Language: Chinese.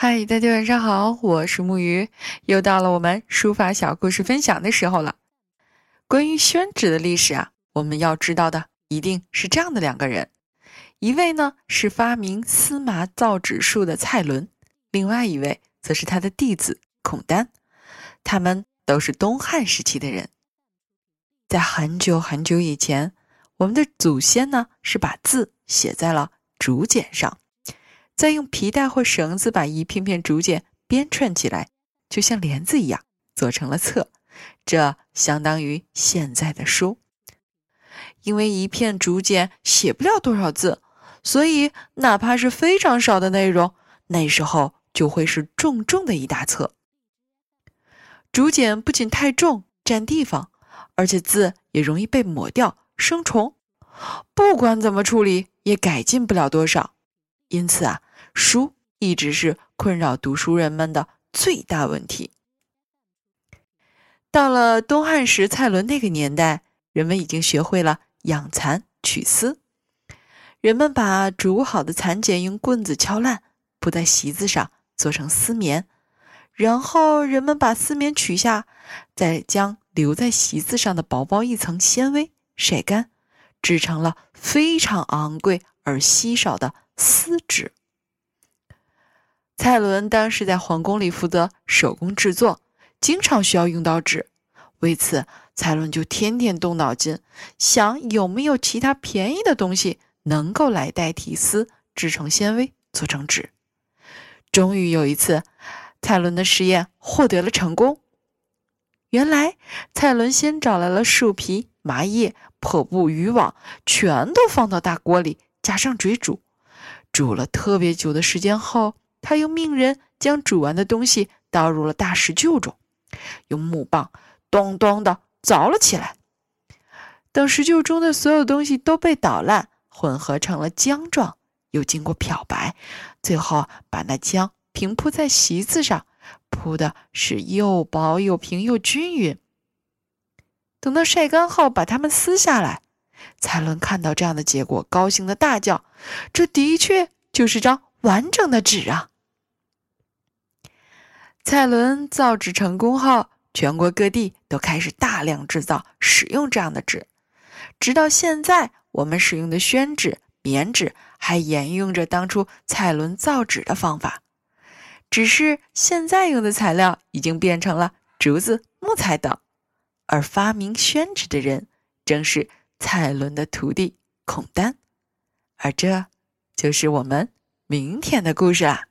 嗨，大家晚上好，我是木鱼，又到了我们书法小故事分享的时候了。关于宣纸的历史啊，我们要知道的一定是这样的两个人，一位呢是发明司马造纸术的蔡伦，另外一位则是他的弟子孔丹，他们都是东汉时期的人。在很久很久以前，我们的祖先呢是把字写在了竹简上。再用皮带或绳子把一片片竹简编串起来，就像帘子一样，做成了册。这相当于现在的书。因为一片竹简写不了多少字，所以哪怕是非常少的内容，那时候就会是重重的一大册。竹简不仅太重占地方，而且字也容易被抹掉、生虫。不管怎么处理，也改进不了多少。因此啊。书一直是困扰读书人们的最大问题。到了东汉时，蔡伦那个年代，人们已经学会了养蚕取丝。人们把煮好的蚕茧用棍子敲烂，铺在席子上，做成丝棉。然后人们把丝棉取下，再将留在席子上的薄薄一层纤维晒干，制成了非常昂贵而稀少的丝纸。蔡伦当时在皇宫里负责手工制作，经常需要用到纸。为此，蔡伦就天天动脑筋，想有没有其他便宜的东西能够来代替丝，制成纤维，做成纸。终于有一次，蔡伦的实验获得了成功。原来，蔡伦先找来了树皮、麻叶、破布、渔网，全都放到大锅里，加上水煮，煮了特别久的时间后。他又命人将煮完的东西倒入了大石臼中，用木棒咚咚的凿了起来。等石臼中的所有东西都被捣烂，混合成了浆状，又经过漂白，最后把那浆平铺在席子上，铺的是又薄又平又均匀。等到晒干后，把它们撕下来，蔡伦看到这样的结果，高兴的大叫：“这的确就是张完整的纸啊！”蔡伦造纸成功后，全国各地都开始大量制造、使用这样的纸。直到现在，我们使用的宣纸、棉纸还沿用着当初蔡伦造纸的方法，只是现在用的材料已经变成了竹子、木材等。而发明宣纸的人，正是蔡伦的徒弟孔丹。而这就是我们明天的故事啊。